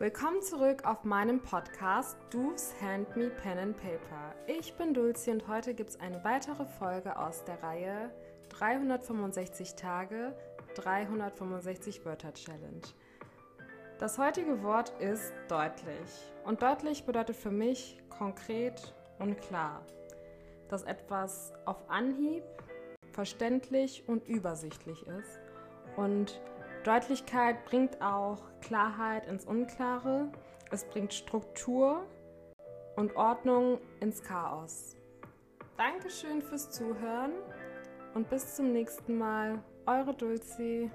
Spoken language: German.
Willkommen zurück auf meinem Podcast Do's Hand Me Pen and Paper. Ich bin Dulcie und heute gibt es eine weitere Folge aus der Reihe 365 Tage, 365 Wörter Challenge. Das heutige Wort ist deutlich. Und deutlich bedeutet für mich konkret und klar, dass etwas auf Anhieb verständlich und übersichtlich ist und Deutlichkeit bringt auch Klarheit ins Unklare. Es bringt Struktur und Ordnung ins Chaos. Dankeschön fürs Zuhören und bis zum nächsten Mal. Eure Dulcie.